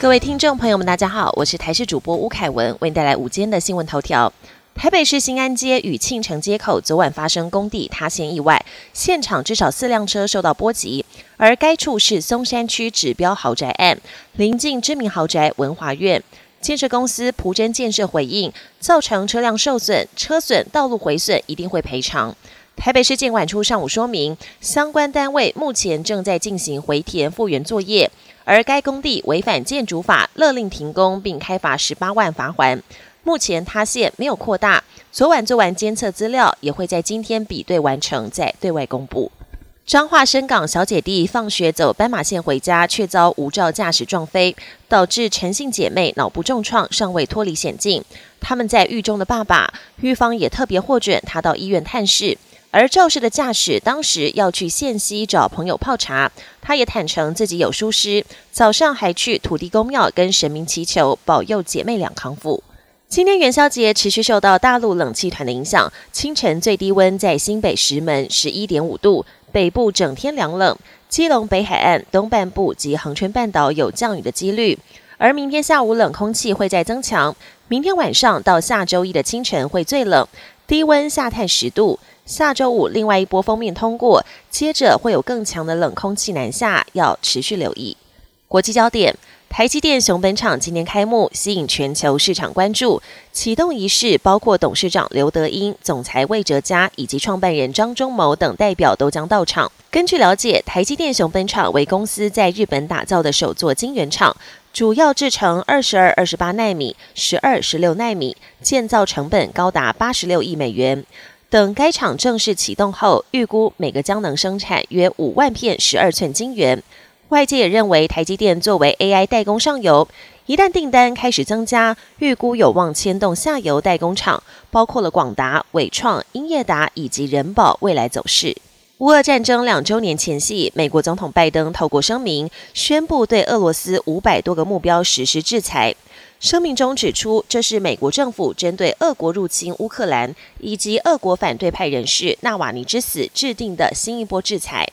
各位听众朋友们，大家好，我是台视主播吴凯文，为您带来午间的新闻头条。台北市新安街与庆城街口昨晚发生工地塌陷意外，现场至少四辆车受到波及，而该处是松山区指标豪宅案，临近知名豪宅文华苑。建设公司蒲真建设回应，造成车辆受损、车损、道路毁损一定会赔偿。台北市建管处上午说明，相关单位目前正在进行回填复原作业。而该工地违反建筑法，勒令停工，并开罚十八万罚还。目前塌陷没有扩大。昨晚做完监测资料，也会在今天比对完成，再对外公布。彰化深港小姐弟放学走斑马线回家，却遭无照驾驶撞飞，导致陈姓姐妹脑部重创，尚未脱离险境。他们在狱中的爸爸，狱方也特别获准他到医院探视。而肇事的驾驶当时要去县西找朋友泡茶，他也坦诚自己有疏失，早上还去土地公庙跟神明祈求保佑姐妹俩康复。今天元宵节持续受到大陆冷气团的影响，清晨最低温在新北石门十一点五度，北部整天凉冷，基隆北海岸东半部及恒春半岛有降雨的几率。而明天下午冷空气会再增强，明天晚上到下周一的清晨会最冷，低温下探十度。下周五，另外一波封面通过，接着会有更强的冷空气南下，要持续留意。国际焦点：台积电熊本厂今年开幕，吸引全球市场关注。启动仪式包括董事长刘德英、总裁魏哲嘉以及创办人张忠谋等代表都将到场。根据了解，台积电熊本厂为公司在日本打造的首座晶圆厂，主要制成二十二、二十八纳米、十二、十六纳米，建造成本高达八十六亿美元。等该厂正式启动后，预估每个将能生产约五万片十二寸晶圆。外界也认为，台积电作为 AI 代工上游，一旦订单开始增加，预估有望牵动下游代工厂，包括了广达、伟创、英业达以及人保未来走势。乌俄战争两周年前夕，美国总统拜登透过声明宣布对俄罗斯五百多个目标实施制裁。声明中指出，这是美国政府针对俄国入侵乌克兰以及俄国反对派人士纳瓦尼之死制定的新一波制裁。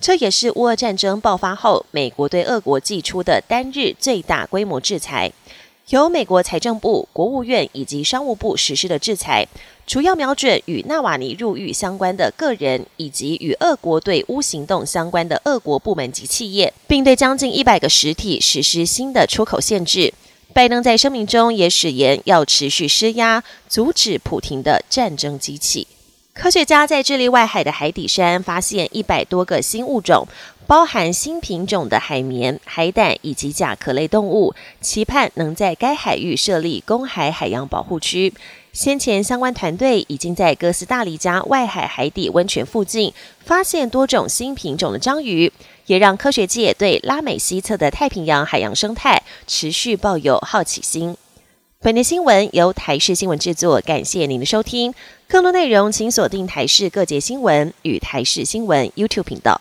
这也是乌俄战争爆发后美国对俄国寄出的单日最大规模制裁。由美国财政部、国务院以及商务部实施的制裁，主要瞄准与纳瓦尼入狱相关的个人以及与俄国对乌行动相关的俄国部门及企业，并对将近一百个实体实施新的出口限制。拜登在声明中也誓言要持续施压，阻止普廷的战争机器。科学家在智利外海的海底山发现一百多个新物种，包含新品种的海绵、海胆以及甲壳类动物，期盼能在该海域设立公海海洋保护区。先前相关团队已经在哥斯达黎加外海海底温泉附近发现多种新品种的章鱼。也让科学界对拉美西侧的太平洋海洋生态持续抱有好奇心。本节新闻由台视新闻制作，感谢您的收听。更多内容请锁定台视各界新闻与台视新闻 YouTube 频道。